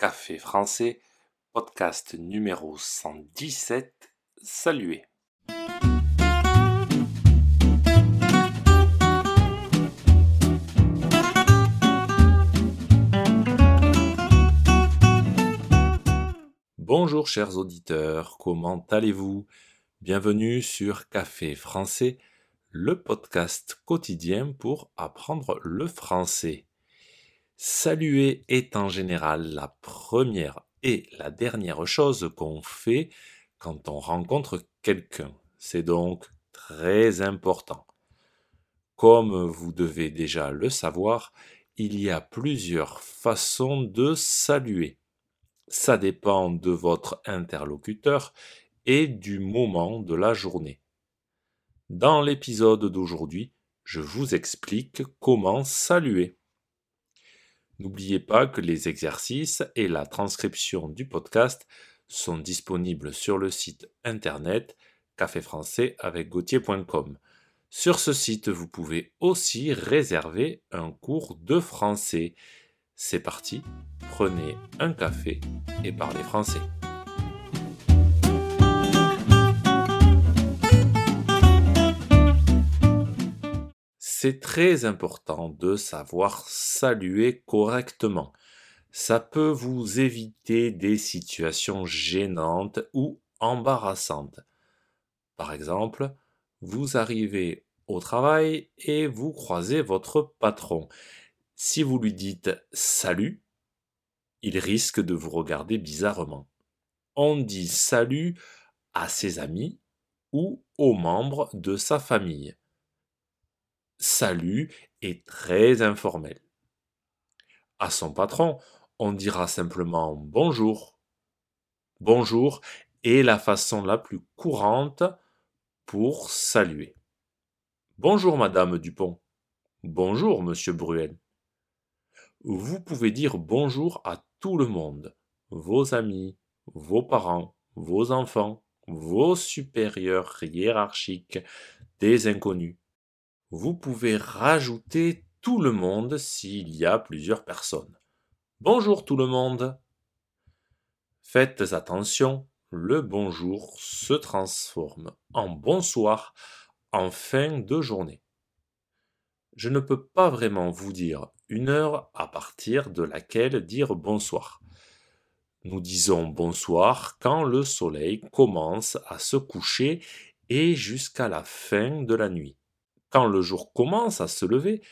Café français, podcast numéro 117, saluez. Bonjour chers auditeurs, comment allez-vous? Bienvenue sur Café français, le podcast quotidien pour apprendre le français. Saluer est en général la première et la dernière chose qu'on fait quand on rencontre quelqu'un. C'est donc très important. Comme vous devez déjà le savoir, il y a plusieurs façons de saluer. Ça dépend de votre interlocuteur et du moment de la journée. Dans l'épisode d'aujourd'hui, je vous explique comment saluer. N'oubliez pas que les exercices et la transcription du podcast sont disponibles sur le site internet caféfrançais avec Sur ce site, vous pouvez aussi réserver un cours de français. C'est parti, prenez un café et parlez français. C'est très important de savoir saluer correctement ça peut vous éviter des situations gênantes ou embarrassantes. Par exemple, vous arrivez au travail et vous croisez votre patron. Si vous lui dites salut, il risque de vous regarder bizarrement. On dit salut à ses amis ou aux membres de sa famille. Salut est très informel. À son patron, on dira simplement bonjour. Bonjour est la façon la plus courante pour saluer. Bonjour Madame Dupont. Bonjour Monsieur Bruel. Vous pouvez dire bonjour à tout le monde, vos amis, vos parents, vos enfants, vos supérieurs hiérarchiques, des inconnus. Vous pouvez rajouter tout le monde s'il y a plusieurs personnes. Bonjour tout le monde. Faites attention, le bonjour se transforme en bonsoir en fin de journée. Je ne peux pas vraiment vous dire une heure à partir de laquelle dire bonsoir. Nous disons bonsoir quand le soleil commence à se coucher et jusqu'à la fin de la nuit. Quand le jour commence à se lever,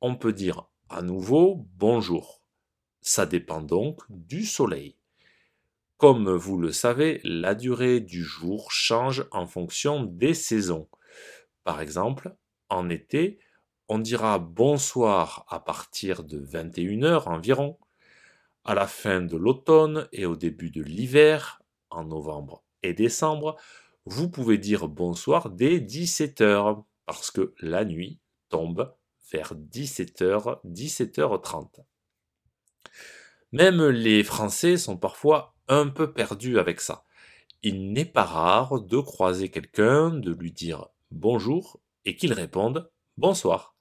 on peut dire à nouveau bonjour. Ça dépend donc du soleil. Comme vous le savez, la durée du jour change en fonction des saisons. Par exemple, en été, on dira bonsoir à partir de 21h environ. À la fin de l'automne et au début de l'hiver, en novembre et décembre, vous pouvez dire bonsoir dès 17h parce que la nuit tombe vers 17h, 17h30. Même les Français sont parfois un peu perdus avec ça. Il n'est pas rare de croiser quelqu'un, de lui dire bonjour et qu'il réponde bonsoir.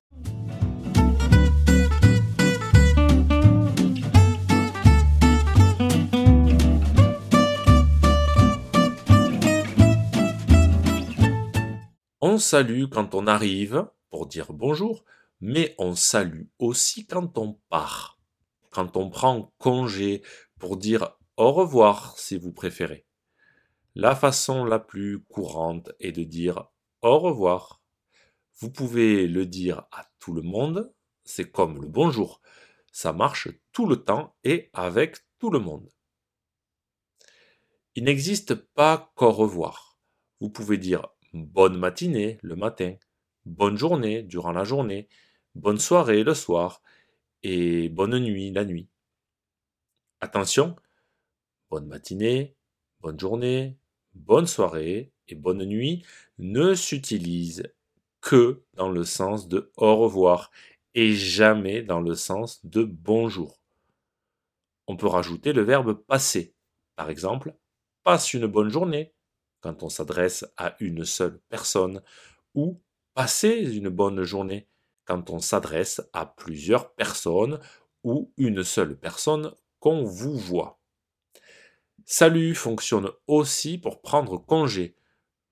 On salue quand on arrive pour dire bonjour, mais on salue aussi quand on part quand on prend congé pour dire au revoir si vous préférez. La façon la plus courante est de dire au revoir. Vous pouvez le dire à tout le monde, c'est comme le bonjour. Ça marche tout le temps et avec tout le monde. Il n'existe pas qu'au revoir. Vous pouvez dire bonne matinée le matin, bonne journée durant la journée, bonne soirée le soir, et bonne nuit la nuit. Attention, bonne matinée, bonne journée, bonne soirée et bonne nuit ne s'utilisent que dans le sens de au revoir et jamais dans le sens de bonjour. On peut rajouter le verbe passer. Par exemple, passe une bonne journée quand on s'adresse à une seule personne ou passer une bonne journée quand on s'adresse à plusieurs personnes ou une seule personne qu'on vous voit. Salut fonctionne aussi pour prendre congé.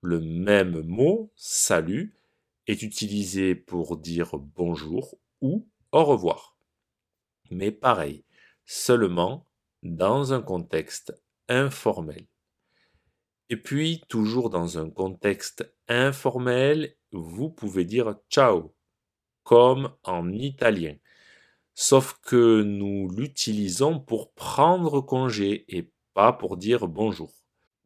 Le même mot, salut, est utilisé pour dire bonjour ou au revoir. Mais pareil, seulement dans un contexte informel. Et puis, toujours dans un contexte informel, vous pouvez dire ciao, comme en italien. Sauf que nous l'utilisons pour prendre congé et pas pour dire bonjour.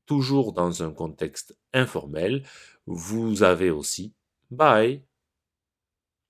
Toujours dans un contexte informel, vous avez aussi bye.